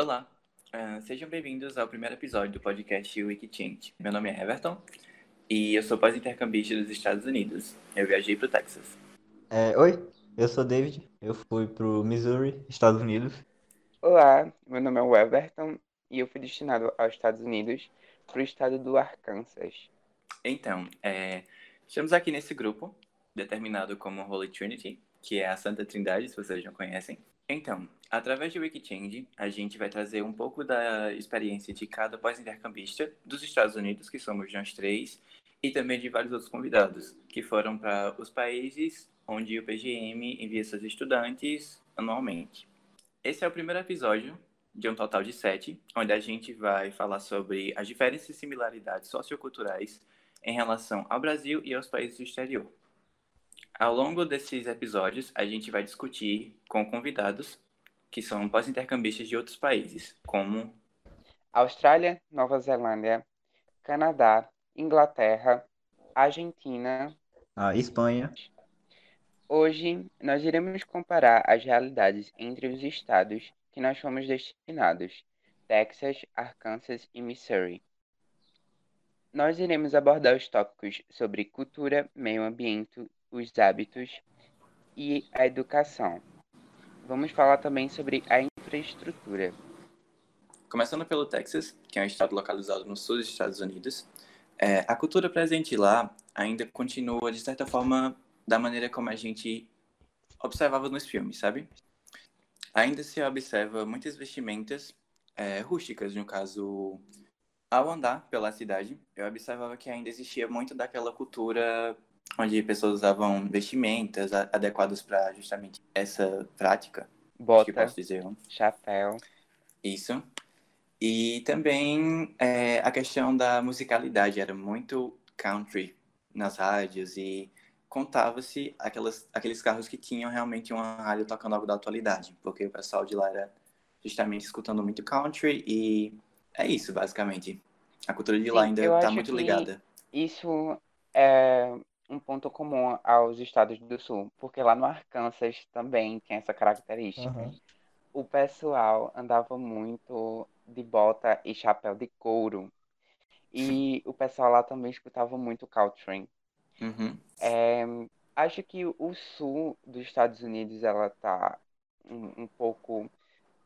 Olá, uh, sejam bem-vindos ao primeiro episódio do podcast Wikichange. Meu nome é Everton e eu sou pós-intercambista dos Estados Unidos. Eu viajei para o Texas. É, oi, eu sou David, eu fui para o Missouri, Estados Unidos. Olá, meu nome é Everton e eu fui destinado aos Estados Unidos para o estado do Arkansas. Então, é, estamos aqui nesse grupo, determinado como Holy Trinity, que é a Santa Trindade, se vocês não conhecem. Então, através do Wikichange, a gente vai trazer um pouco da experiência de cada pós-intercambista dos Estados Unidos, que somos nós três, e também de vários outros convidados, que foram para os países onde o PGM envia seus estudantes anualmente. Esse é o primeiro episódio de um total de sete, onde a gente vai falar sobre as diferenças e similaridades socioculturais em relação ao Brasil e aos países do exterior. Ao longo desses episódios, a gente vai discutir com convidados que são pós-intercambistas de outros países, como Austrália, Nova Zelândia, Canadá, Inglaterra, Argentina, a Espanha. Hoje nós iremos comparar as realidades entre os estados que nós fomos destinados, Texas, Arkansas e Missouri. Nós iremos abordar os tópicos sobre cultura, meio ambiente os hábitos e a educação. Vamos falar também sobre a infraestrutura. Começando pelo Texas, que é um estado localizado no sul dos Estados Unidos, é, a cultura presente lá ainda continua, de certa forma, da maneira como a gente observava nos filmes, sabe? Ainda se observa muitas vestimentas é, rústicas, no caso, ao andar pela cidade, eu observava que ainda existia muito daquela cultura onde pessoas usavam vestimentas adequadas para justamente essa prática. Bota, posso dizer. chapéu. Isso. E também é, a questão da musicalidade era muito country nas rádios e contava-se aqueles carros que tinham realmente uma rádio tocando algo da atualidade, porque o pessoal de lá era justamente escutando muito country e é isso, basicamente. A cultura de Sim, lá ainda está muito ligada. Isso é um ponto comum aos estados do sul, porque lá no Arkansas também tem essa característica. Uhum. O pessoal andava muito de bota e chapéu de couro. E o pessoal lá também escutava muito country. Uhum. É, acho que o sul dos Estados Unidos ela tá um, um pouco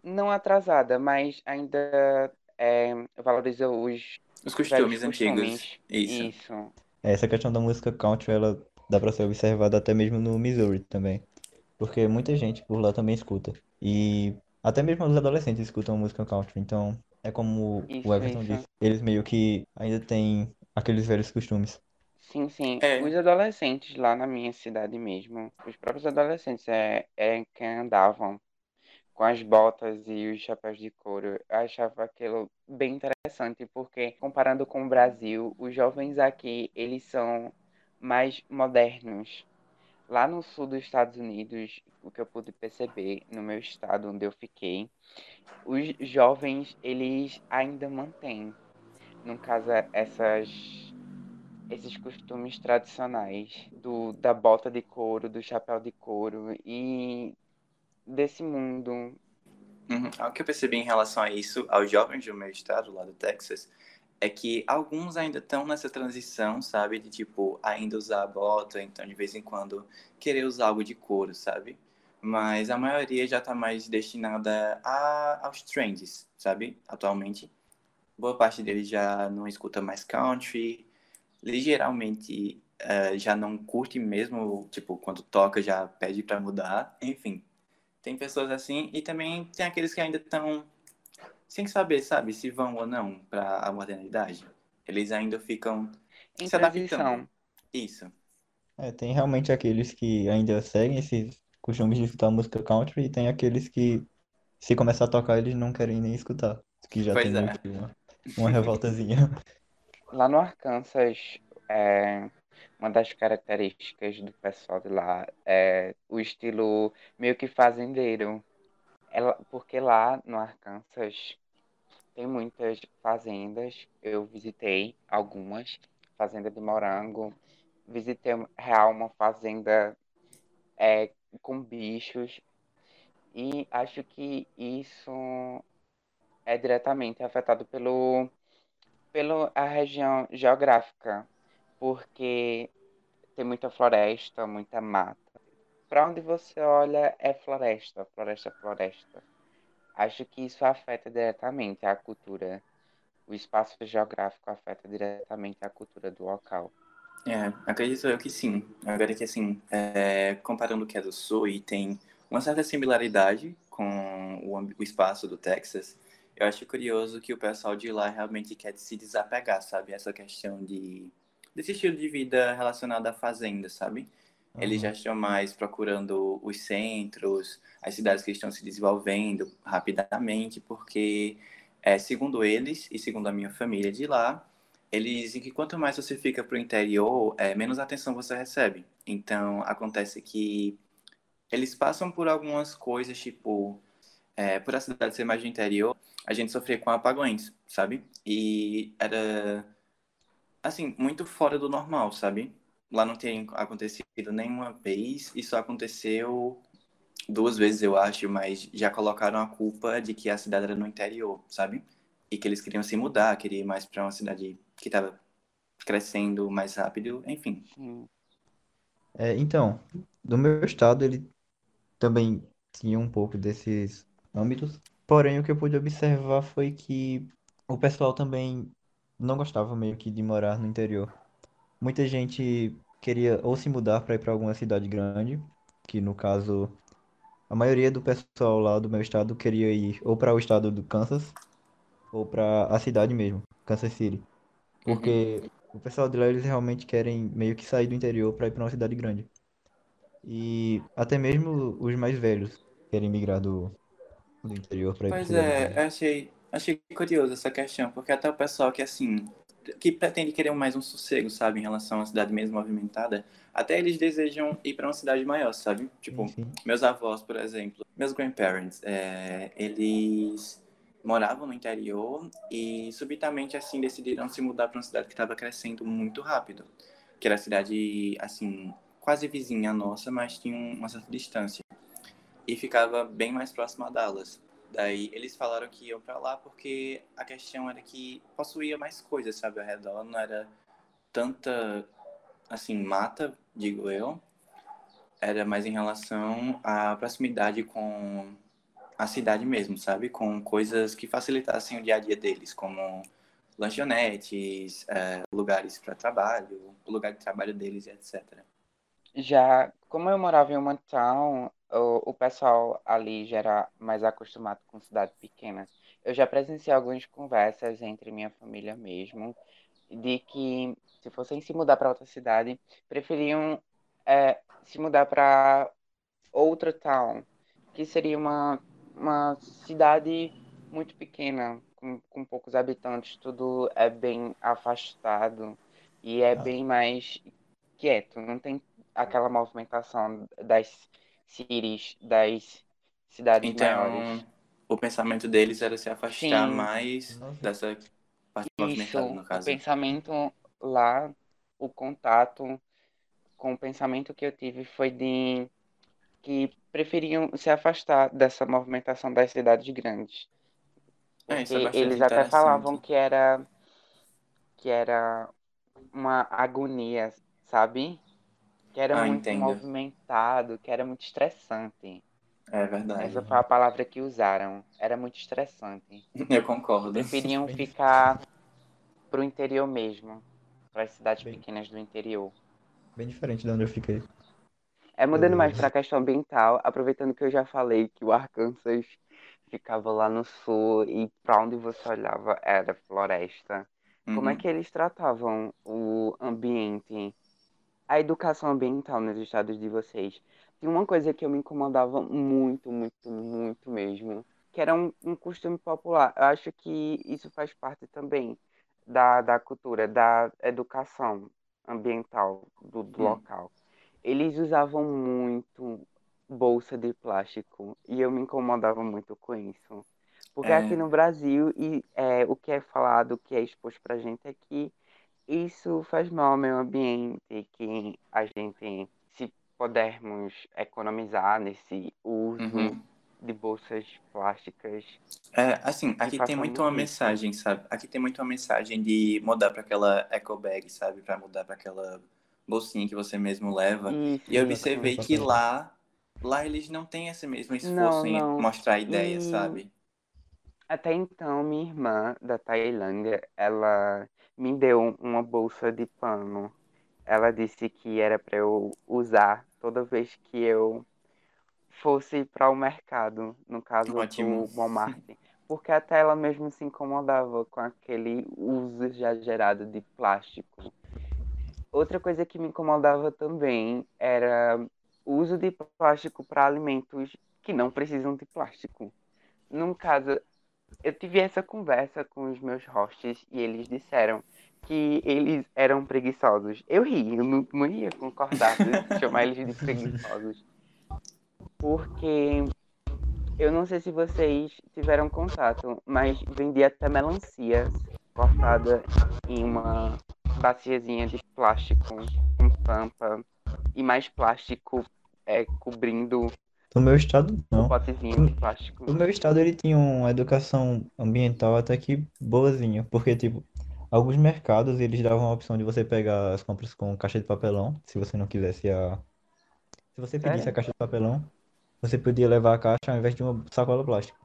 não atrasada, mas ainda é, valoriza os os costumes antigos. Costumes. Isso. Isso. Essa questão da música country, ela dá pra ser observada até mesmo no Missouri também. Porque muita gente por lá também escuta. E até mesmo os adolescentes escutam música country. Então, é como isso, o Everton isso. disse. Eles meio que ainda têm aqueles velhos costumes. Sim, sim. É. Os adolescentes lá na minha cidade mesmo, os próprios adolescentes é, é quem andavam com as botas e os chapéus de couro. Eu achava aquilo bem interessante, porque comparando com o Brasil, os jovens aqui, eles são mais modernos. Lá no sul dos Estados Unidos, o que eu pude perceber no meu estado onde eu fiquei, os jovens, eles ainda mantêm, no caso, essas esses costumes tradicionais do da bota de couro, do chapéu de couro e desse mundo. Uhum. O que eu percebi em relação a isso, aos jovens do meu estado, lá do Texas, é que alguns ainda estão nessa transição, sabe? De, tipo, ainda usar a bota, então, de vez em quando, querer usar algo de couro, sabe? Mas a maioria já está mais destinada a, aos trends, sabe? Atualmente. Boa parte deles já não escuta mais country, ligeiramente uh, já não curte mesmo, tipo, quando toca já pede para mudar, enfim. Tem pessoas assim e também tem aqueles que ainda estão sem saber, sabe, se vão ou não para a modernidade. Eles ainda ficam em se adaptando. Isso. É, tem realmente aqueles que ainda seguem esses costumes de escutar música country e tem aqueles que se começar a tocar eles não querem nem escutar. Que já pois tem é. uma, uma revoltazinha. Lá no Arkansas, é, uma das características do pessoal de lá é o estilo meio que fazendeiro. Ela, porque lá no Arkansas tem muitas fazendas. Eu visitei algumas, fazenda de morango. Visitei real uma fazenda é, com bichos. E acho que isso é diretamente afetado pelo, pelo a região geográfica, porque tem muita floresta, muita mata. Para onde você olha é floresta, floresta, floresta. Acho que isso afeta diretamente a cultura. O espaço geográfico afeta diretamente a cultura do local. É, acredito eu que sim. Agora que assim, é, comparando o que é do sul e tem uma certa similaridade com o, o espaço do Texas, eu acho curioso que o pessoal de lá realmente quer se desapegar, sabe? Essa questão de desse estilo de vida relacionado à fazenda, sabe? Uhum. Eles já estão mais procurando os centros, as cidades que estão se desenvolvendo rapidamente, porque, é, segundo eles e segundo a minha família de lá, eles dizem que quanto mais você fica para o interior, é, menos atenção você recebe. Então, acontece que eles passam por algumas coisas, tipo, é, por a cidade ser mais do interior, a gente sofria com apagões, sabe? E era, assim, muito fora do normal, sabe? Lá não tem acontecido nenhuma vez, isso aconteceu duas vezes, eu acho, mas já colocaram a culpa de que a cidade era no interior, sabe? E que eles queriam se mudar, queriam ir mais para uma cidade que estava crescendo mais rápido, enfim. É, então, do meu estado, ele também tinha um pouco desses âmbitos. Porém, o que eu pude observar foi que o pessoal também não gostava meio que de morar no interior. Muita gente queria ou se mudar para ir para alguma cidade grande, que no caso a maioria do pessoal lá do meu estado queria ir ou para o estado do Kansas ou para a cidade mesmo, Kansas City. Porque uhum. o pessoal de lá eles realmente querem meio que sair do interior para ir para uma cidade grande. E até mesmo os mais velhos querem migrar do, do interior para ir Pois é, achei, achei curioso essa questão, porque até o pessoal que assim que pretende querer mais um sossego, sabe, em relação à cidade mesmo movimentada, até eles desejam ir para uma cidade maior, sabe? Tipo, sim, meus avós, por exemplo, meus grandparents, é, eles moravam no interior e subitamente assim decidiram se mudar para uma cidade que estava crescendo muito rápido, que era a cidade assim quase vizinha nossa, mas tinha uma certa distância e ficava bem mais próxima a Dallas. Daí eles falaram que iam para lá porque a questão era que possuía mais coisas, sabe, ao redor, não era tanta assim mata, digo eu, era mais em relação à proximidade com a cidade mesmo, sabe? Com coisas que facilitassem o dia a dia deles, como lanchonetes, é, lugares para trabalho, o lugar de trabalho deles, etc. Já, como eu morava em uma town, o, o pessoal ali já era mais acostumado com cidade pequena. Eu já presenciei algumas conversas entre minha família mesmo, de que se fossem se mudar para outra cidade, preferiam é, se mudar para outra town, que seria uma uma cidade muito pequena, com, com poucos habitantes, tudo é bem afastado e é ah. bem mais quieto, não tem aquela movimentação das cities, das cidades então, maiores. O pensamento deles era se afastar Sim. mais dessa parte Isso, movimentada, no caso. O pensamento lá, o contato com o pensamento que eu tive foi de que preferiam se afastar dessa movimentação das cidades grandes. É, é é eles até falavam que era que era uma agonia, sabe? Que era ah, muito entendo. movimentado, que era muito estressante. É verdade. Essa foi a palavra que usaram. Era muito estressante. Eu concordo. Preferiam ficar pro interior mesmo. Para as cidades Bem... pequenas do interior. Bem diferente de onde eu fiquei. É mudando mais para a questão ambiental, aproveitando que eu já falei que o Arkansas ficava lá no sul e para onde você olhava era floresta. Uhum. Como é uhum. que eles tratavam o ambiente, a educação ambiental nos estados de vocês? Tem uma coisa que eu me incomodava muito, muito, muito mesmo, que era um, um costume popular. Eu acho que isso faz parte também da, da cultura, da educação ambiental do, do hum. local eles usavam muito bolsa de plástico e eu me incomodava muito com isso. Porque é... aqui no Brasil, e, é, o que é falado, o que é exposto pra gente é que isso faz mal ao meio ambiente, que a gente, se pudermos economizar nesse uso uhum. de bolsas plásticas. É, assim, aqui tem muito uma mensagem, sabe? Aqui tem muito uma mensagem de mudar para aquela eco bag, sabe? Para mudar para aquela bolsinha que você mesmo leva. Isso, e eu observei que lá, lá eles não têm esse mesmo esforço não, não. em mostrar a ideia, e... sabe? Até então, minha irmã da Tailândia, ela me deu uma bolsa de pano. Ela disse que era para eu usar toda vez que eu fosse para o mercado, no caso Ótimo. do Walmart. Porque até ela mesmo se incomodava com aquele uso exagerado de plástico. Outra coisa que me incomodava também era o uso de plástico para alimentos que não precisam de plástico. No caso, eu tive essa conversa com os meus hosts e eles disseram que eles eram preguiçosos. Eu ri, eu não, não ia concordar de chamar eles de preguiçosos. Porque eu não sei se vocês tiveram contato, mas vendia até melancia cortada em uma baciazinha de plástico com tampa e mais plástico é, cobrindo no meu estado, não. Um potezinho de plástico. No meu estado, ele tinha uma educação ambiental até que boazinha, porque, tipo, alguns mercados, eles davam a opção de você pegar as compras com caixa de papelão, se você não quisesse a... Se você pedisse a caixa de papelão, você podia levar a caixa ao invés de uma sacola plástica.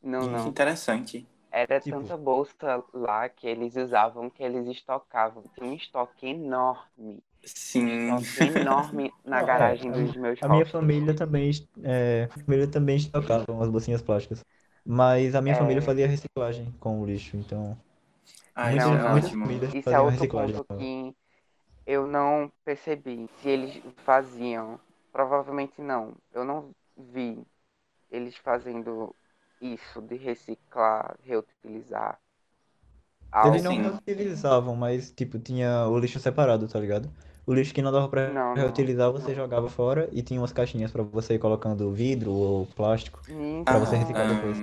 Não, não. Interessante. Era tipo... tanta bolsa lá que eles usavam que eles estocavam. Tinha um estoque enorme Sim. enorme na garagem dos meus A minha família também, é, família também estocava umas bolsinhas plásticas. Mas a minha é... família fazia reciclagem com o lixo, então. Ah, não, não. ótimo. Isso é outro ponto que eu não percebi. Se eles faziam. Provavelmente não. Eu não vi eles fazendo isso de reciclar, reutilizar. Eles não reutilizavam, mas tipo, tinha o lixo separado, tá ligado? O lixo que não dava pra não, reutilizar, você jogava fora e tinha umas caixinhas pra você ir colocando vidro ou plástico hum, pra você reciclar depois.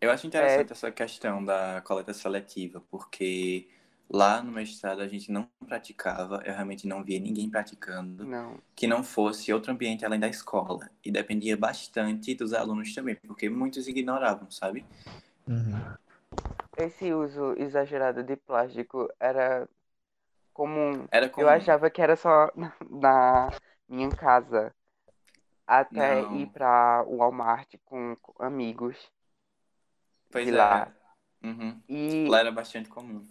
Eu acho interessante é... essa questão da coleta seletiva, porque lá no meu estado a gente não praticava, eu realmente não via ninguém praticando, não. que não fosse outro ambiente além da escola. E dependia bastante dos alunos também, porque muitos ignoravam, sabe? Uhum. Esse uso exagerado de plástico era comum. Era comum. Eu achava que era só na minha casa. Até Não. ir para o Walmart com amigos. Pois é. lá. Uhum. E lá era bastante comum.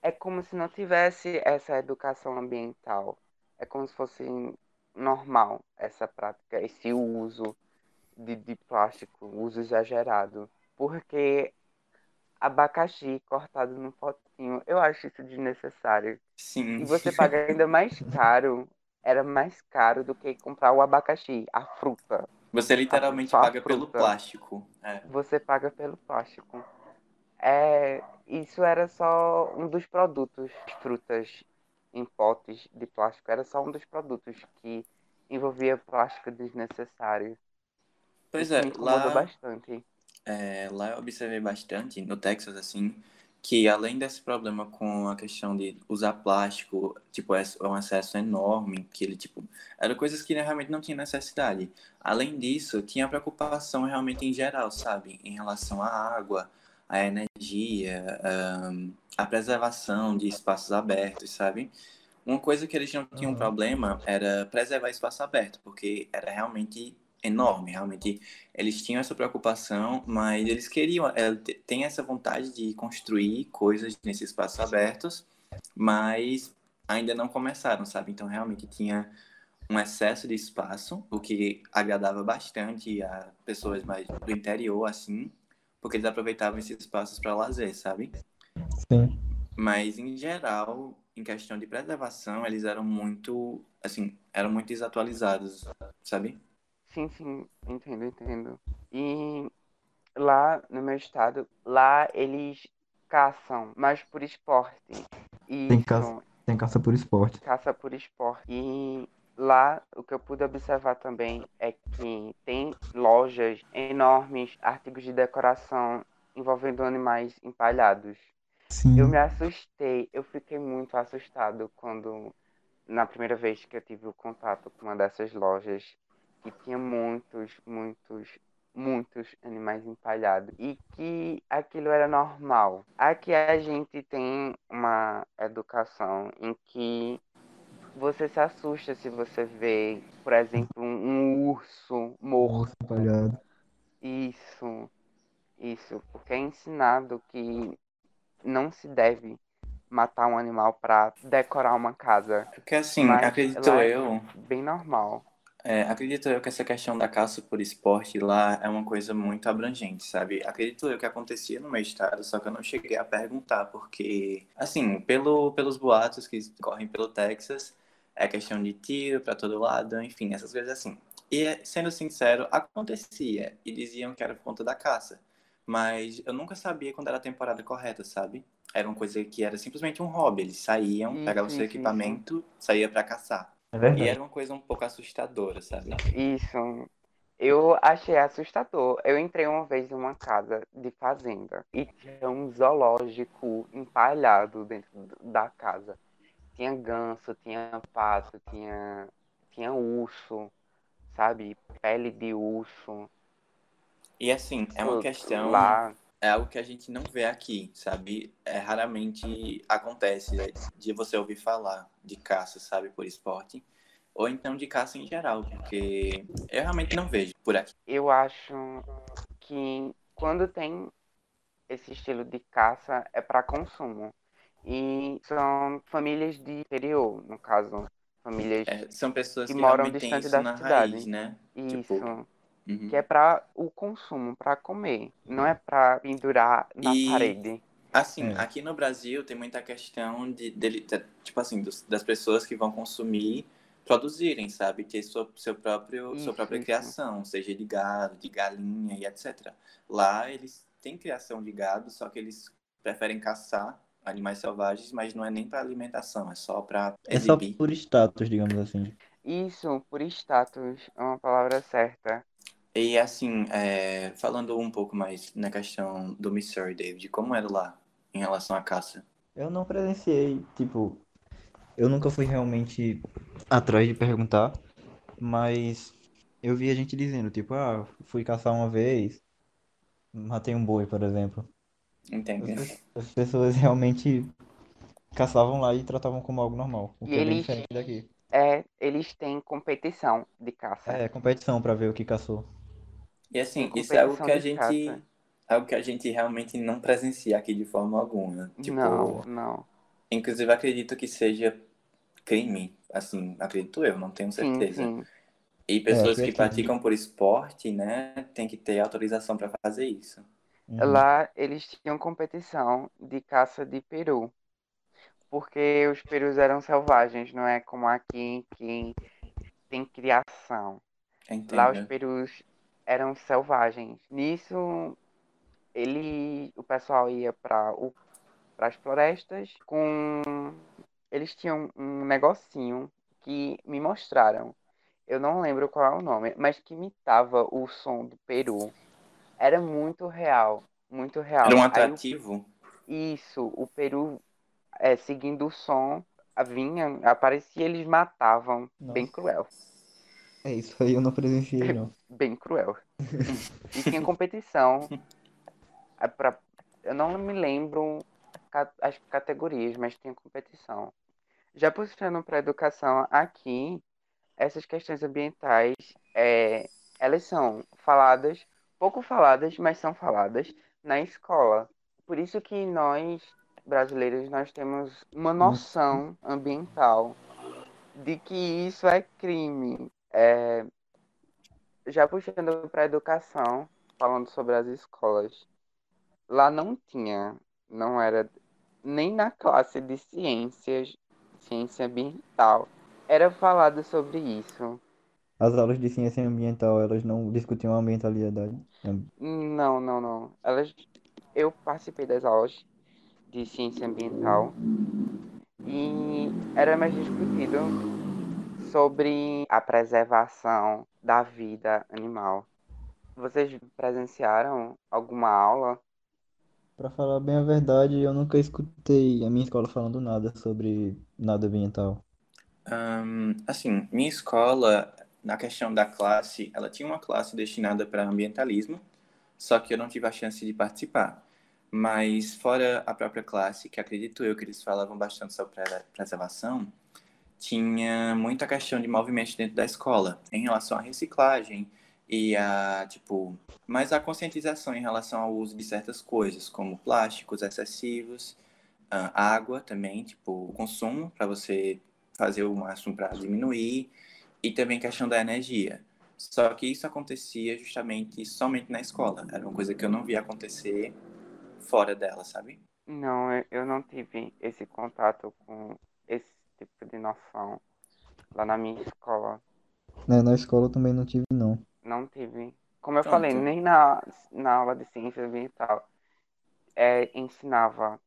É como se não tivesse essa educação ambiental. É como se fosse normal essa prática, esse uso de, de plástico, uso exagerado. Porque abacaxi cortado no potinho. Eu acho isso desnecessário. Sim. E você paga ainda mais caro. Era mais caro do que comprar o abacaxi, a fruta. Você literalmente a, paga pelo plástico. É. Você paga pelo plástico. É, isso era só um dos produtos, frutas em potes de plástico. Era só um dos produtos que envolvia plástico desnecessário. Pois isso é, me lá... bastante é, lá eu observei bastante, no Texas, assim, que além desse problema com a questão de usar plástico, tipo, é um excesso enorme, que ele, tipo, eram coisas que realmente não tinha necessidade. Além disso, tinha preocupação realmente em geral, sabe? Em relação à água, à energia, à preservação de espaços abertos, sabe? Uma coisa que eles não tinham problema era preservar espaço aberto, porque era realmente enorme, realmente. Eles tinham essa preocupação, mas eles queriam, é, tem essa vontade de construir coisas nesses espaços abertos, mas ainda não começaram, sabe? Então realmente tinha um excesso de espaço, o que agradava bastante a pessoas mais do interior, assim, porque eles aproveitavam esses espaços para lazer, sabe? Sim. Mas em geral, em questão de preservação, eles eram muito, assim, eram muito desatualizados, sabe? Sim, sim, entendo, entendo. E lá no meu estado, lá eles caçam, mas por esporte. E tem caça, tem caça por esporte. Caça por esporte. E lá o que eu pude observar também é que tem lojas enormes, artigos de decoração envolvendo animais empalhados. Sim. Eu me assustei, eu fiquei muito assustado quando na primeira vez que eu tive o contato com uma dessas lojas que tinha muitos, muitos, muitos animais empalhados e que aquilo era normal. Aqui a gente tem uma educação em que você se assusta se você vê, por exemplo, um, urso morto. Empalhado. Isso, isso, porque é ensinado que não se deve matar um animal para decorar uma casa. Porque assim, acredito é eu. Bem normal. É, acredito eu que essa questão da caça por esporte lá é uma coisa muito abrangente, sabe? Acredito eu que acontecia no meu estado, só que eu não cheguei a perguntar, porque, assim, pelo, pelos boatos que correm pelo Texas, é questão de tiro para todo lado, enfim, essas coisas assim. E, sendo sincero, acontecia, e diziam que era por conta da caça, mas eu nunca sabia quando era a temporada correta, sabe? Era uma coisa que era simplesmente um hobby, eles saíam, pegavam seu equipamento, saía para caçar. É e era uma coisa um pouco assustadora, sabe? Isso. Eu achei assustador. Eu entrei uma vez em uma casa de fazenda e tinha um zoológico empalhado dentro da casa. Tinha ganso, tinha pato, tinha, tinha urso, sabe? Pele de urso. E assim, é uma questão. Lá é algo que a gente não vê aqui, sabe? É, raramente acontece né, de você ouvir falar de caça, sabe, por esporte, ou então de caça em geral, porque eu realmente não vejo por aqui. Eu acho que quando tem esse estilo de caça é para consumo. E são famílias de interior, no caso, famílias é, são pessoas que, que moram distante da cidade, raiz, né? Isso. Tipo uhum. que é para o consumo, para comer, não é para pendurar na e, parede. Assim, é. aqui no Brasil tem muita questão de, de, de tipo assim, dos, das pessoas que vão consumir produzirem, sabe? Ter sua, seu próprio, isso, sua própria isso. criação, seja de gado, de galinha e etc. Lá eles têm criação de gado, só que eles preferem caçar animais selvagens, mas não é nem para alimentação, é só para exibir. É só por status, digamos assim. Isso, por status, é uma palavra certa. E assim, é, falando um pouco mais na questão do Missouri, David, como era lá em relação à caça? Eu não presenciei, tipo, eu nunca fui realmente atrás de perguntar, mas eu vi a gente dizendo, tipo, ah, fui caçar uma vez, matei um boi, por exemplo. Entendi. As, as pessoas realmente caçavam lá e tratavam como algo normal, o que e é bem diferente daqui. É, eles têm competição de caça. É, competição para ver o que caçou. E assim, isso é algo que a gente. É algo que a gente realmente não presencia aqui de forma alguma. Tipo, não, não. Inclusive acredito que seja crime, assim, acredito eu, não tenho certeza. Sim, sim. E pessoas é, que praticam por esporte, né, tem que ter autorização para fazer isso. Uhum. Lá eles tinham competição de caça de peru. Porque os perus eram selvagens, não é como aqui que tem criação. Entendo. Lá os perus eram selvagens. Nisso, ele, o pessoal ia para as florestas com. Eles tinham um negocinho que me mostraram. Eu não lembro qual é o nome, mas que imitava o som do peru. Era muito real, muito real. Era um atrativo? Aí, isso, o peru é, seguindo o som, vinha, aparecia, eles matavam. Nossa. Bem cruel. É, isso aí eu não presenciei, não. Bem cruel. e tinha competição. É pra... Eu não me lembro as categorias, mas tinha competição. Já puxando para educação aqui, essas questões ambientais, é, elas são faladas, pouco faladas, mas são faladas na escola. Por isso que nós, brasileiros, nós temos uma noção ambiental de que isso é crime, é, já puxando para a educação, falando sobre as escolas, lá não tinha, não era nem na classe de ciências, ciência ambiental, era falado sobre isso. As aulas de ciência ambiental, elas não discutiam a ambientalidade? Não, não, não. Elas, eu participei das aulas de ciência ambiental e era mais discutido sobre a preservação da vida animal. Vocês presenciaram alguma aula? Para falar bem a verdade, eu nunca escutei a minha escola falando nada sobre nada ambiental. Um, assim, minha escola na questão da classe, ela tinha uma classe destinada para ambientalismo, só que eu não tive a chance de participar. Mas fora a própria classe, que acredito eu que eles falavam bastante sobre preservação, tinha muita questão de movimento dentro da escola, em relação à reciclagem e a, tipo, mais a conscientização em relação ao uso de certas coisas, como plásticos excessivos, água também, tipo, o consumo, para você fazer o máximo para diminuir, e também questão da energia. Só que isso acontecia justamente somente na escola. Era uma coisa que eu não via acontecer fora dela, sabe? Não, eu não tive esse contato com esse tipo de noção lá na minha escola. É, na escola eu também não tive, não. Não tive. Como eu Pronto. falei, nem na, na aula de ciência ambiental é, ensinava.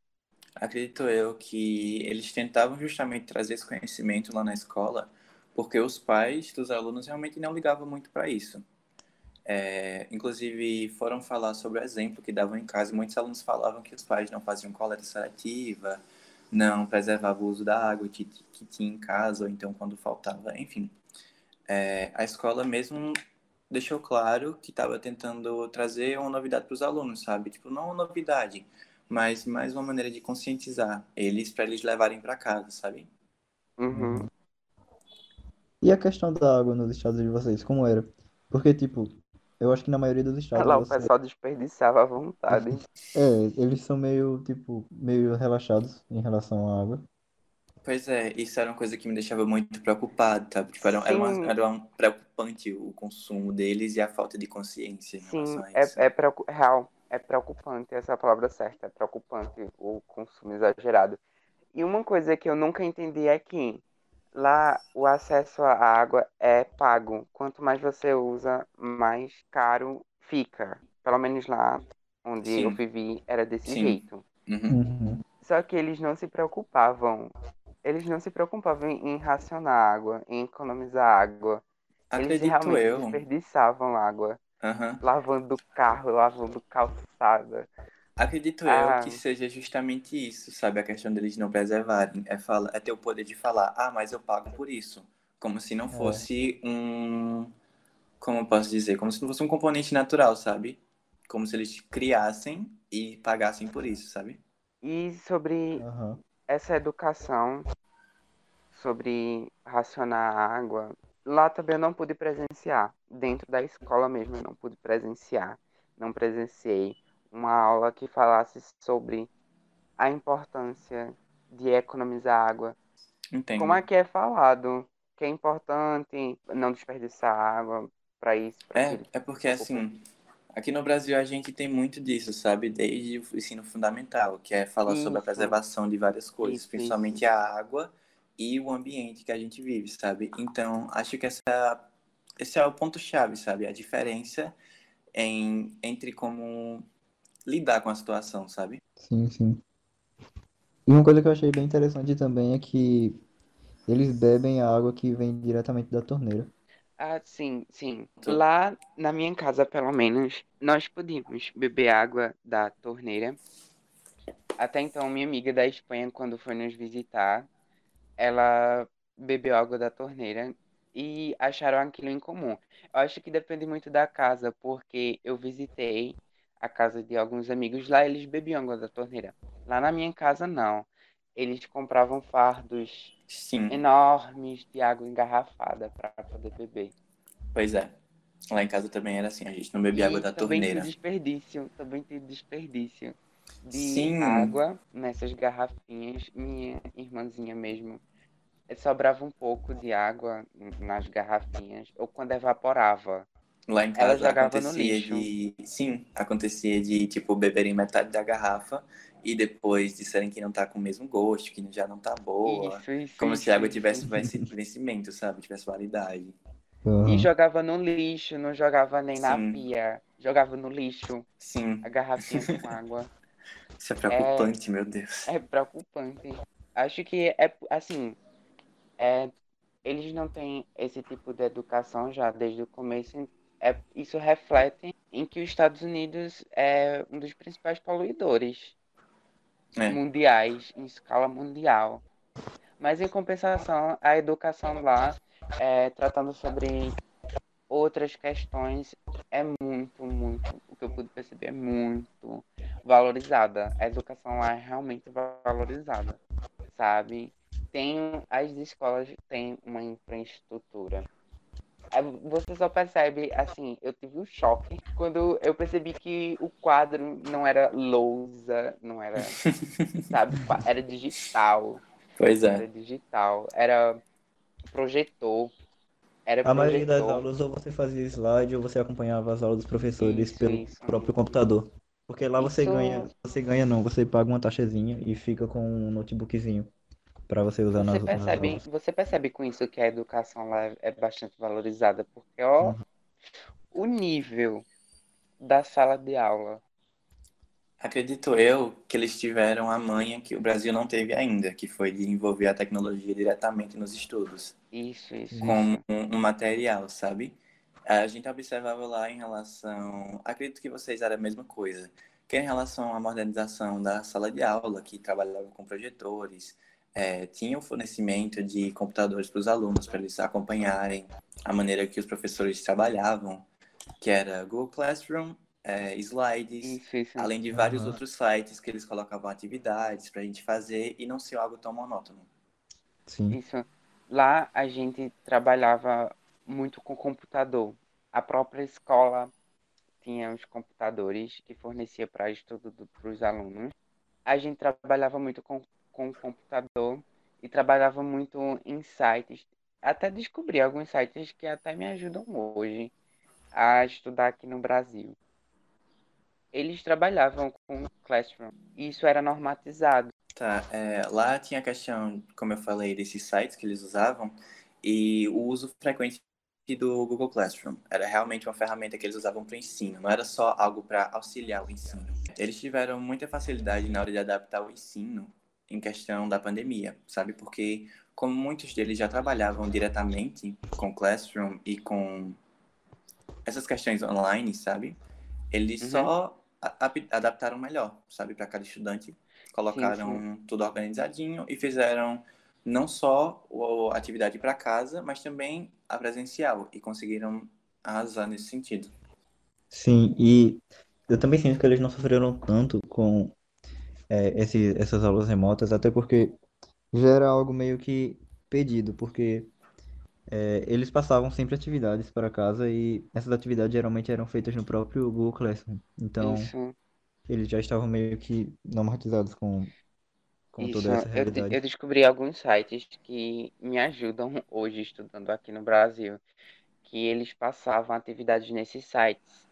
Acredito eu que eles tentavam justamente trazer esse conhecimento lá na escola, porque os pais dos alunos realmente não ligavam muito para isso. É, inclusive, foram falar sobre o exemplo que davam em casa. Muitos alunos falavam que os pais não faziam coleta seletiva, não preservavam o uso da água que, que tinha em casa, ou então quando faltava, enfim. É, a escola mesmo deixou claro que estava tentando trazer uma novidade para os alunos, sabe? Tipo, não uma novidade, mas mais uma maneira de conscientizar eles para eles levarem para casa, sabe? Uhum. E a questão da água nos estados de vocês, como era? Porque, tipo, eu acho que na maioria dos estados. Lá, você... o pessoal desperdiçava à vontade. é, eles são meio, tipo, meio relaxados em relação à água. Pois é, isso era uma coisa que me deixava muito preocupado, sabe? Tipo, era, era, uma, era um preocupante o consumo deles e a falta de consciência em Sim, relação a isso. É, é real, é preocupante, essa é a palavra certa, é preocupante o consumo exagerado. E uma coisa que eu nunca entendi é que Lá o acesso à água é pago. Quanto mais você usa, mais caro fica. Pelo menos lá onde Sim. eu vivi era desse Sim. jeito. Uhum. Uhum. Só que eles não se preocupavam. Eles não se preocupavam em racionar água, em economizar água. Acredito eles realmente eu. desperdiçavam água. Uhum. Lavando carro, lavando calçada. Acredito ah. eu que seja justamente isso, sabe? A questão deles não preservarem. É, fala, é ter o poder de falar, ah, mas eu pago por isso. Como se não é. fosse é. um. Como eu posso dizer? Como se não fosse um componente natural, sabe? Como se eles criassem e pagassem por isso, sabe? E sobre uhum. essa educação, sobre racionar água, lá também eu não pude presenciar. Dentro da escola mesmo eu não pude presenciar. Não presenciei uma aula que falasse sobre a importância de economizar água. Entendo. Como é que é falado que é importante não desperdiçar água para isso? Pra é, é porque assim, aqui no Brasil a gente tem muito disso, sabe? Desde o ensino fundamental, que é falar isso. sobre a preservação de várias coisas, isso, principalmente isso. a água e o ambiente que a gente vive, sabe? Então, acho que essa, esse é o ponto-chave, sabe? A diferença em, entre como lidar com a situação, sabe? Sim, sim. E uma coisa que eu achei bem interessante também é que eles bebem a água que vem diretamente da torneira. Ah, sim, sim. Lá na minha casa, pelo menos, nós podíamos beber água da torneira. Até então, minha amiga da Espanha, quando foi nos visitar, ela bebeu água da torneira e acharam aquilo em comum. Eu acho que depende muito da casa, porque eu visitei a casa de alguns amigos lá, eles bebiam água da torneira. Lá na minha casa, não. Eles compravam fardos Sim. enormes de água engarrafada para poder beber. Pois é. Lá em casa também era assim, a gente não bebia e água da também torneira. Tem desperdício, também tem desperdício de Sim. água nessas garrafinhas. Minha irmãzinha mesmo sobrava um pouco de água nas garrafinhas, ou quando evaporava. Lá em casa acontecia de. Sim, acontecia de, tipo, beberem metade da garrafa e depois disserem que não tá com o mesmo gosto, que já não tá boa. Isso, isso, como isso, se a água tivesse vencimento, sabe? Tivesse validade. Uhum. E jogava no lixo, não jogava nem Sim. na pia. Jogava no lixo. Sim. A garrafinha com água. Isso é preocupante, é... meu Deus. É preocupante. Acho que é assim. É, eles não têm esse tipo de educação já desde o começo, é, isso reflete em que os Estados Unidos é um dos principais poluidores é. mundiais, em escala mundial. Mas, em compensação, a educação lá, é, tratando sobre outras questões é muito, muito, o que eu pude perceber é muito valorizada. A educação lá é realmente valorizada, sabe? Tem, as escolas têm uma infraestrutura. Você só percebe, assim, eu tive um choque quando eu percebi que o quadro não era lousa, não era, sabe, era digital. Pois é. Era digital, era projetor. Era a maioria das aulas ou você fazia slide ou você acompanhava as aulas dos professores isso, pelo isso. próprio computador. Porque lá você isso... ganha, você ganha não, você paga uma taxazinha e fica com um notebookzinho para você usar você nas, percebe, nas Você percebe com isso que a educação lá é bastante valorizada, porque ó, uhum. o nível da sala de aula Acredito eu que eles tiveram a manha que o Brasil não teve ainda, que foi de envolver a tecnologia diretamente nos estudos. Isso, isso. Com um, um material, sabe? A gente observava lá em relação. Acredito que vocês eram a mesma coisa. Que em relação à modernização da sala de aula, que trabalhava com projetores, é, tinha o fornecimento de computadores para os alunos, para eles acompanharem a maneira que os professores trabalhavam, que era Google Classroom é, slides, isso, isso. além de vários uhum. outros sites que eles colocavam atividades para a gente fazer e não ser algo tão monótono. Sim. Isso. Lá a gente trabalhava muito com computador. A própria escola tinha os computadores que fornecia para estudo para os alunos. A gente trabalhava muito com, com computador e trabalhava muito em sites. Até descobri alguns sites que até me ajudam hoje a estudar aqui no Brasil eles trabalhavam com Classroom. E isso era normatizado. Tá, é, lá tinha a questão, como eu falei, desses sites que eles usavam e o uso frequente do Google Classroom. Era realmente uma ferramenta que eles usavam para o ensino, não era só algo para auxiliar o ensino. Eles tiveram muita facilidade na hora de adaptar o ensino em questão da pandemia, sabe? Porque como muitos deles já trabalhavam diretamente com Classroom e com essas questões online, sabe? Eles uhum. só adaptaram melhor, sabe, para cada estudante. Colocaram sim, sim. tudo organizadinho e fizeram não só a atividade para casa, mas também a presencial e conseguiram arrasar nesse sentido. Sim, e eu também sinto que eles não sofreram tanto com é, esse, essas aulas remotas, até porque já era algo meio que pedido, porque é, eles passavam sempre atividades para casa e essas atividades geralmente eram feitas no próprio Google Classroom. Então, Isso. eles já estavam meio que normatizados com, com Isso. toda essa realidade. Eu, eu descobri alguns sites que me ajudam hoje estudando aqui no Brasil, que eles passavam atividades nesses sites.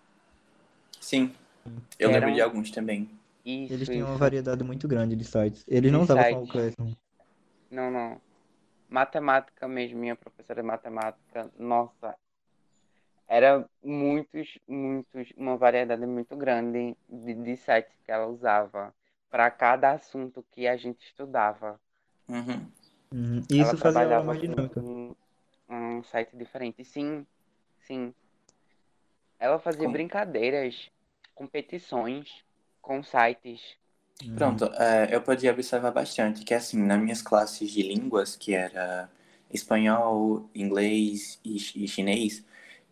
Sim, eu lembro de alguns também. Isso, eles tinham isso. uma variedade muito grande de sites. Eles de não usavam só o Classroom. Não, não matemática mesmo, minha professora de matemática, nossa, era muitos, muitos, uma variedade muito grande de, de sites que ela usava para cada assunto que a gente estudava. Uhum. Uhum. E isso fazia ela mais dinâmica. Um, um site diferente. Sim, sim. Ela fazia Com... brincadeiras, competições com sites Pronto, é, eu podia observar bastante que, assim, nas minhas classes de línguas, que era espanhol, inglês e, e chinês,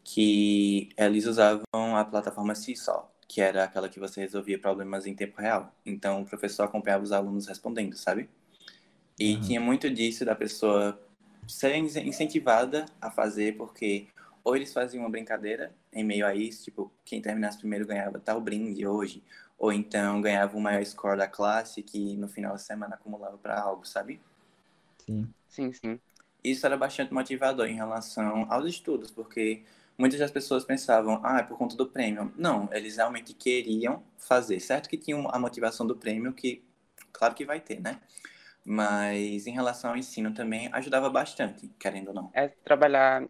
que eles usavam a plataforma Seesaw, que era aquela que você resolvia problemas em tempo real. Então, o professor acompanhava os alunos respondendo, sabe? E uhum. tinha muito disso da pessoa ser incentivada a fazer, porque ou eles faziam uma brincadeira em meio a isso, tipo, quem terminasse primeiro ganhava tal brinde hoje, ou então ganhava o maior score da classe que no final da semana acumulava para algo, sabe? Sim. Sim, sim. Isso era bastante motivador em relação aos estudos, porque muitas das pessoas pensavam, ah, é por conta do prêmio. Não, eles realmente queriam fazer. Certo que tinham a motivação do prêmio, que claro que vai ter, né? Mas em relação ao ensino também ajudava bastante, querendo ou não. É trabalhar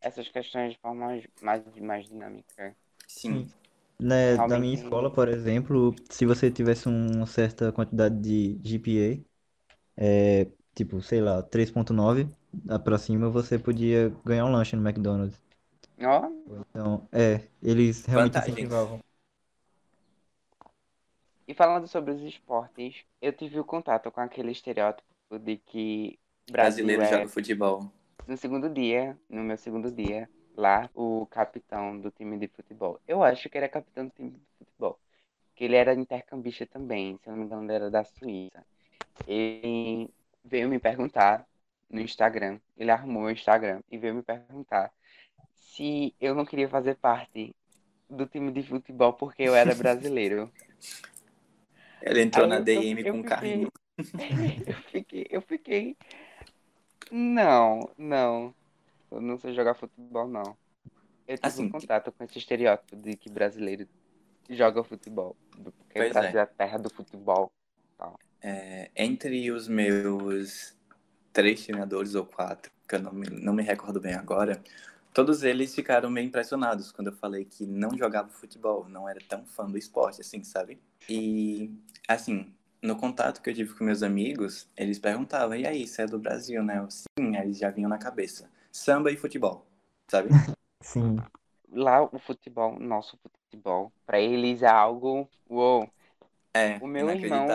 essas questões de forma mais, mais dinâmica. Sim. Sim. Né, da minha escola, por exemplo, se você tivesse uma certa quantidade de GPA, é, tipo, sei lá, 3.9 pra cima, você podia ganhar um lanche no McDonald's. Ó, Então, é, eles realmente Vantagens. incentivavam. e falando sobre os esportes, eu tive o contato com aquele estereótipo de que Brasil Brasileiro é joga futebol. no segundo dia, no meu segundo dia, lá o capitão do time de futebol. Eu acho que ele é capitão do time de futebol. Que ele era intercambista também, se não me engano, ele era da Suíça. Ele veio me perguntar no Instagram, ele arrumou o Instagram e veio me perguntar se eu não queria fazer parte do time de futebol porque eu era brasileiro. Ele entrou Aí na DM eu, com fiquei, carrinho. eu fiquei, eu fiquei. Não, não. Eu não sei jogar futebol, não. Eu tive assim, um contato com esse estereótipo de que brasileiro joga futebol. Porque Brasil é. a terra do futebol. Tal. É, entre os meus três treinadores ou quatro, que eu não me, não me recordo bem agora, todos eles ficaram meio impressionados quando eu falei que não jogava futebol, não era tão fã do esporte, assim, sabe? E, assim, no contato que eu tive com meus amigos, eles perguntavam, e aí, você é do Brasil, né? Eu, Sim, eles já vinham na cabeça. Samba e futebol, sabe? Sim. Lá o futebol, nosso futebol, para eles é algo, uou. É, o meu irmão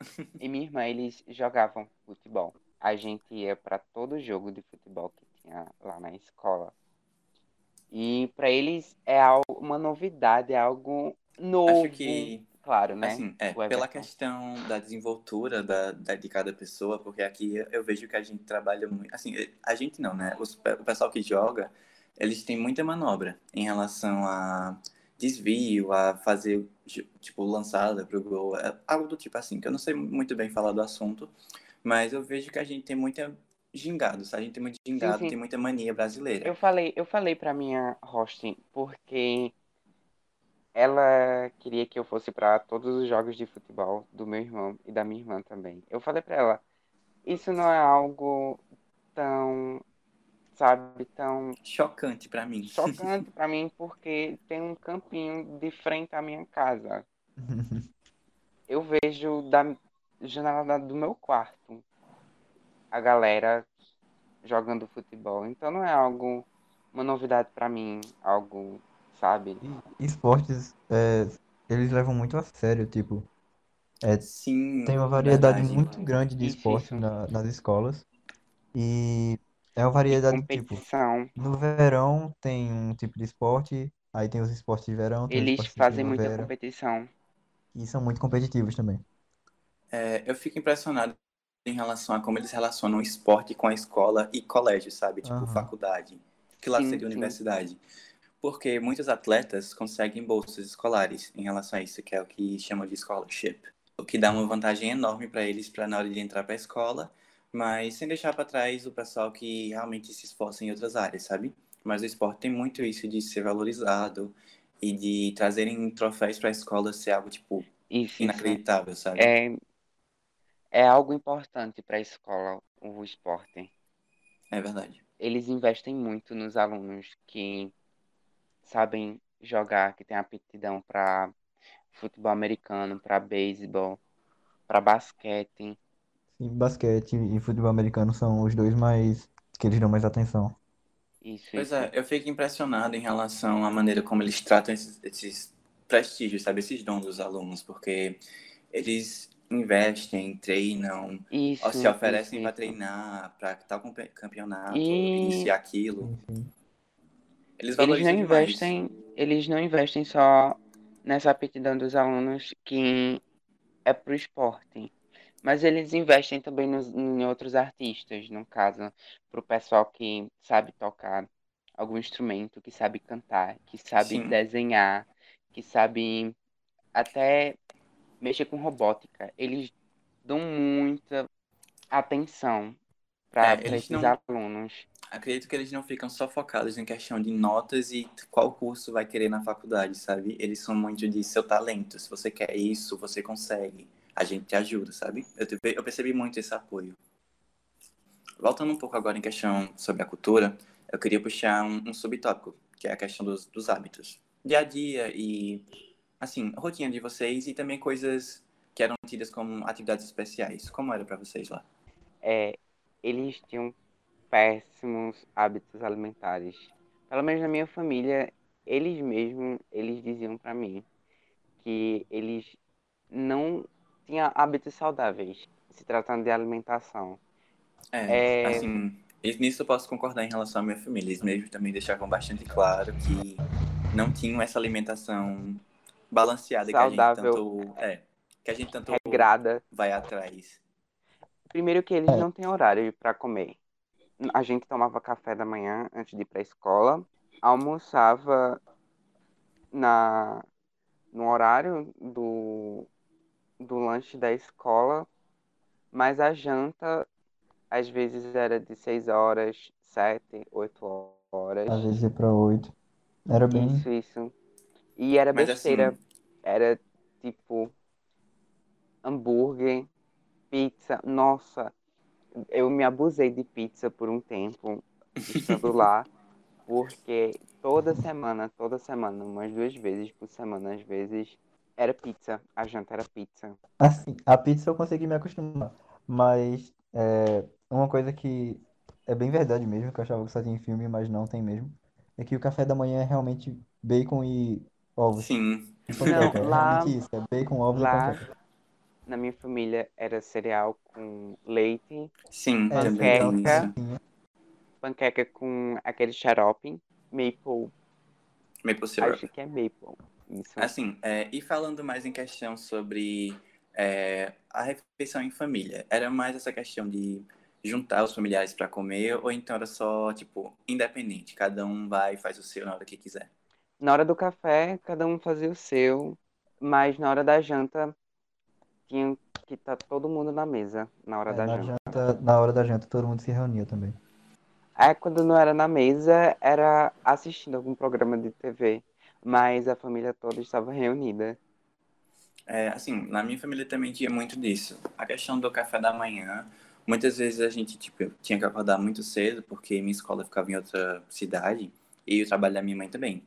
e minha irmã, eles jogavam futebol. A gente ia para todo jogo de futebol que tinha lá na escola. E para eles é uma novidade, é algo novo. Acho que, claro, né? Assim, é, pela questão da desenvoltura da, da, de cada pessoa, porque aqui eu vejo que a gente trabalha muito. Assim, a gente não, né? Os, o pessoal que joga, eles têm muita manobra em relação a desvio, a fazer, tipo, lançada pro gol, é algo do tipo assim, que eu não sei muito bem falar do assunto, mas eu vejo que a gente tem muita gingado, sabe? A gente tem muito gingado, sim, sim. tem muita mania brasileira. Eu falei, eu falei pra minha host, porque ela queria que eu fosse para todos os jogos de futebol do meu irmão e da minha irmã também. Eu falei para ela, isso não é algo tão, sabe, tão chocante para mim. Chocante para mim porque tem um campinho de frente à minha casa. eu vejo da janela do meu quarto a galera jogando futebol. Então não é algo, uma novidade para mim, algo, sabe? E, esportes, é, eles levam muito a sério, tipo. É, Sim, tem uma variedade verdade, muito grande de esportes na, nas escolas. E é uma variedade, tipo, no verão tem um tipo de esporte, aí tem os esportes de verão, tem Eles fazem muita competição. E são muito competitivos também. É, eu fico impressionado em relação a como eles relacionam o esporte com a escola e colégio, sabe? Tipo, uhum. faculdade. Que lá sim, seria universidade. Porque muitos atletas conseguem bolsas escolares em relação a isso, que é o que chamam de scholarship. O que dá uma vantagem enorme para eles para na hora de entrar para a escola, mas sem deixar para trás o pessoal que realmente se esforça em outras áreas, sabe? Mas o esporte tem muito isso de ser valorizado e de trazerem troféus para a escola ser algo, tipo, isso, inacreditável, isso. sabe? É, é algo importante para a escola, o esporte. É verdade. Eles investem muito nos alunos que sabem jogar, que têm aptidão para futebol americano, para beisebol, para basquete. Sim, basquete e futebol americano são os dois mais que eles dão mais atenção. Isso, pois isso. é, eu fico impressionado em relação à maneira como eles tratam esses, esses prestígios, sabe, esses dons dos alunos, porque eles investem, treinam, isso, se oferecem para treinar, para tal campeonato, e... iniciar aquilo. Eles, eles não investem, eles não investem só nessa aptidão dos alunos que é para o esporte, mas eles investem também nos, em outros artistas, no caso, para o pessoal que sabe tocar algum instrumento, que sabe cantar, que sabe Sim. desenhar, que sabe até mexer com robótica, eles dão muita atenção para é, esses não, alunos. Acredito que eles não ficam só focados em questão de notas e qual curso vai querer na faculdade, sabe? Eles são muito de seu talento. Se você quer isso, você consegue. A gente te ajuda, sabe? Eu, eu percebi muito esse apoio. Voltando um pouco agora em questão sobre a cultura, eu queria puxar um, um subtópico, que é a questão dos, dos hábitos. Dia a dia e assim, rotina de vocês e também coisas que eram tidas como atividades especiais. Como era para vocês lá? É, eles tinham péssimos hábitos alimentares. Pelo menos na minha família, eles mesmos, eles diziam para mim que eles não tinham hábitos saudáveis se tratando de alimentação. É, é... assim, nisso eu posso concordar em relação à minha família. Eles mesmo também deixavam bastante claro que não tinham essa alimentação balanceada Saudável. que a gente tanto. É, que a gente tanto regrada. vai atrás. Primeiro que eles não têm horário para comer. A gente tomava café da manhã antes de ir para a escola, almoçava na no horário do, do lanche da escola, mas a janta às vezes era de 6 horas, 7, 8 horas. Às vezes ia para 8. Era bem. Isso, isso. E era besteira. Assim... Era tipo hambúrguer, pizza. Nossa, eu me abusei de pizza por um tempo, estando lá, porque toda semana, toda semana, umas duas vezes por semana, às vezes, era pizza. A janta era pizza. Assim, a pizza eu consegui me acostumar, mas é, uma coisa que é bem verdade mesmo, que eu achava que só tinha em filme, mas não tem mesmo, é que o café da manhã é realmente bacon e ovos. Sim. Não, é lá, realmente isso, é bacon, ovos lá, e panqueca na minha família era cereal com leite. Sim, é, panqueca. Panqueca com aquele xarope. Maple. Maple syrup. Acho que é maple. Isso. Assim, é, e falando mais em questão sobre é, a refeição em família, era mais essa questão de juntar os familiares para comer ou então era só, tipo, independente? Cada um vai e faz o seu na hora que quiser? Na hora do café, cada um fazia o seu, mas na hora da janta, tinha que estar tá todo mundo na mesa na hora é, da na janta. janta. Na hora da janta, todo mundo se reunia também. É, quando não era na mesa, era assistindo algum programa de TV, mas a família toda estava reunida. É, assim, na minha família também tinha muito disso. A questão do café da manhã, muitas vezes a gente, tipo, tinha que acordar muito cedo, porque minha escola ficava em outra cidade, e o trabalho da minha mãe também.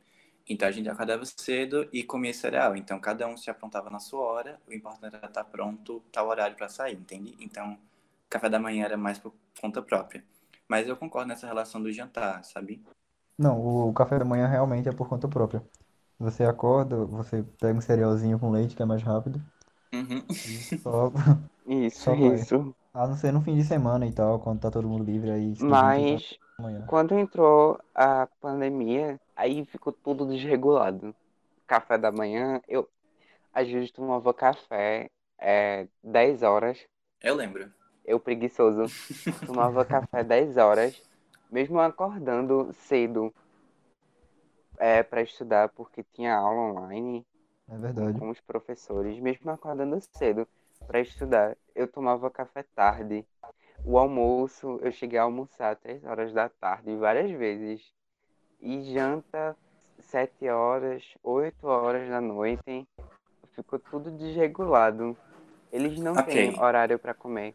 Então a gente acordava cedo e comia cereal. Então cada um se aprontava na sua hora. O importante era estar pronto, tal horário para sair, entende? Então café da manhã era mais por conta própria. Mas eu concordo nessa relação do jantar, sabe? Não, o café da manhã realmente é por conta própria. Você acorda, você pega um cerealzinho com leite que é mais rápido. Uhum. Só, isso, só isso. A não ser no fim de semana e tal, quando tá todo mundo livre aí. Mas quando entrou a pandemia, aí ficou tudo desregulado. Café da manhã, eu às vezes tomava café é, 10 horas. Eu lembro. Eu preguiçoso. tomava café 10 horas, mesmo acordando cedo é, para estudar, porque tinha aula online. É verdade. Com os professores, mesmo acordando cedo para estudar, eu tomava café tarde. O almoço, eu cheguei a almoçar três horas da tarde várias vezes. E janta sete horas, oito horas da noite. Ficou tudo desregulado. Eles não okay. têm horário para comer.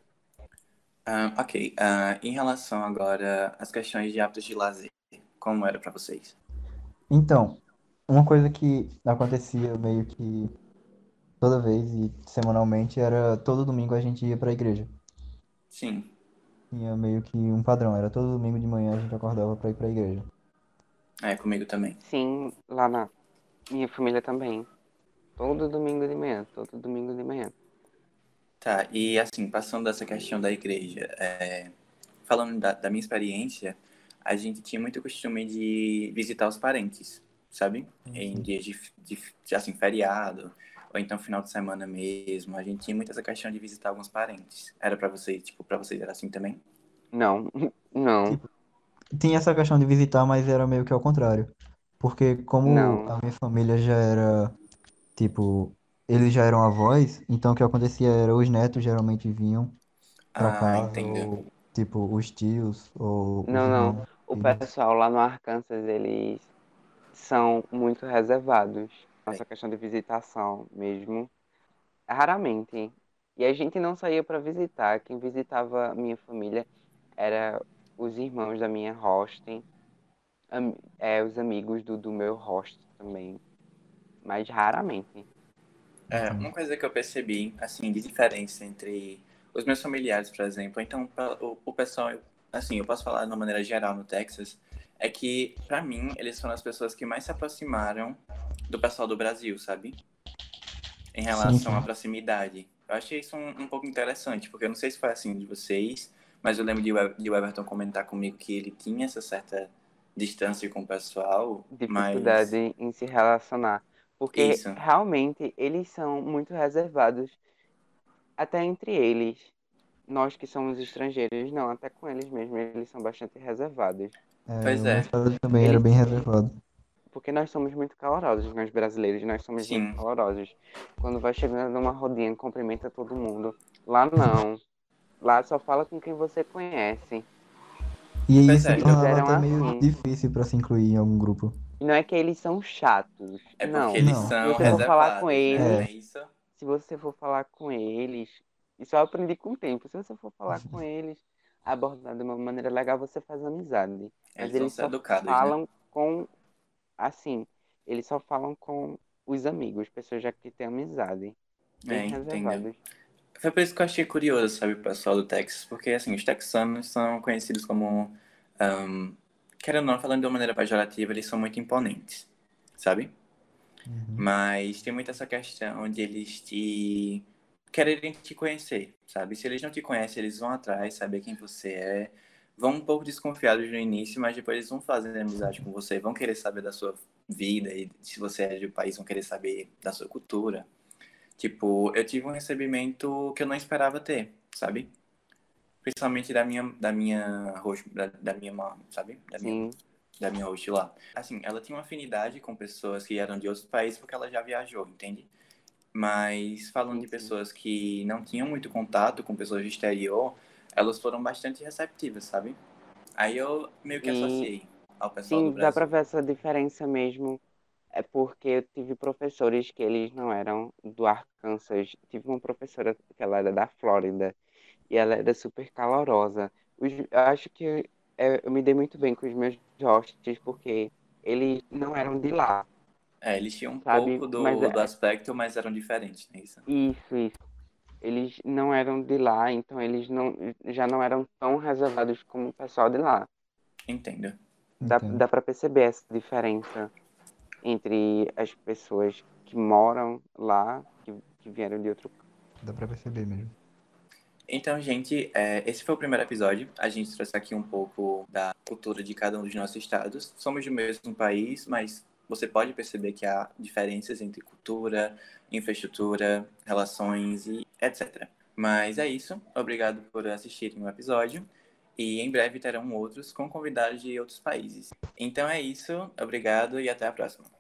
Uh, ok. Uh, em relação agora às questões de hábitos de lazer, como era para vocês? Então, uma coisa que acontecia meio que toda vez e semanalmente era todo domingo a gente ia para a igreja. Sim tinha meio que um padrão. Era todo domingo de manhã a gente acordava pra ir pra igreja. É, comigo também. Sim, lá na minha família também. Todo domingo de manhã, todo domingo de manhã. Tá, e assim, passando dessa questão da igreja, é... falando da, da minha experiência, a gente tinha muito costume de visitar os parentes, sabe? Uhum. Em dias de, de, de, assim, feriado, ou então final de semana mesmo. A gente tinha muito essa questão de visitar alguns parentes. Era para vocês, tipo, para vocês era assim também? Não, não. Tinha essa questão de visitar, mas era meio que ao contrário. Porque como não. a minha família já era, tipo, eles já eram avós, então o que acontecia era os netos geralmente vinham pra ah, casa, ou, tipo, os tios, ou Não, não. O pessoal lá no Arkansas, eles são muito reservados nossa questão de visitação mesmo. Raramente. E a gente não saía para visitar. Quem visitava a minha família era os irmãos da minha hosting, am, é, os amigos do, do meu host também. Mas raramente. É, uma coisa que eu percebi, assim, de diferença entre os meus familiares, por exemplo, então o, o pessoal, assim, eu posso falar de uma maneira geral no Texas, é que, para mim, eles foram as pessoas que mais se aproximaram do pessoal do Brasil, sabe? Em relação sim, à proximidade. Eu achei isso um, um, pouco interessante, porque eu não sei se foi assim de vocês, Mas eu lembro de, de o Everton comentar comigo que ele tinha essa certa distância com o pessoal. Dificuldade mas... em se relacionar. Porque Isso. realmente eles são muito reservados, até entre eles. Nós que somos estrangeiros, não, até com eles mesmos, eles são bastante reservados. É, pois é. também era bem reservado. Porque nós somos muito calorosos, nós brasileiros, nós somos Sim. muito calorosos. Quando vai chegando numa rodinha, cumprimenta todo mundo. Lá não. Lá só fala com quem você conhece. E aí isso é, tornava até meio assim. difícil pra se incluir em algum grupo. Não é que eles são chatos. É não. porque eles não. são Se você for falar com eles, é. se você for falar com eles, isso eu aprendi com o tempo. Se você for falar com eles, abordar de uma maneira legal, você faz amizade. Mas eles, eles só educados, né? falam né? com assim, eles só falam com os amigos, pessoas já que têm amizade. Bem é, reservados. Foi por isso que eu achei curioso, sabe, o pessoal do Texas, porque, assim, os texanos são conhecidos como, um, querendo ou não, falando de uma maneira pejorativa, eles são muito imponentes, sabe? Uhum. Mas tem muito essa questão de eles te quererem te conhecer, sabe? Se eles não te conhecem, eles vão atrás, saber quem você é, vão um pouco desconfiados no início, mas depois eles vão fazendo amizade com você, vão querer saber da sua vida e se você é de um país, vão querer saber da sua cultura. Tipo, eu tive um recebimento que eu não esperava ter, sabe? Principalmente da minha, da minha host, da, da minha mãe, sabe? Da minha, da minha host lá. Assim, ela tinha uma afinidade com pessoas que eram de outros países porque ela já viajou, entende? Mas falando de pessoas que não tinham muito contato com pessoas do exterior, elas foram bastante receptivas, sabe? Aí eu meio que associei ao pessoal Sim, do Brasil. dá pra ver essa diferença mesmo. É porque eu tive professores que eles não eram do Arkansas. Tive uma professora que ela era da Flórida e ela era super calorosa. eu acho que é, eu me dei muito bem com os meus hosts porque eles não eram de lá. É, eles tinham um sabe? pouco do, mas, do é aspecto, mas eram diferentes, né? Isso, isso. Eles não eram de lá, então eles não, já não eram tão reservados como o pessoal de lá. Entendo. Dá, dá para perceber essa diferença entre as pessoas que moram lá, que, que vieram de outro Dá para perceber mesmo. Então, gente, é, esse foi o primeiro episódio. A gente trouxe aqui um pouco da cultura de cada um dos nossos estados. Somos do mesmo país, mas você pode perceber que há diferenças entre cultura, infraestrutura, relações e etc. Mas é isso. Obrigado por assistirem o episódio. E em breve terão outros com convidados de outros países. Então é isso. Obrigado e até a próxima.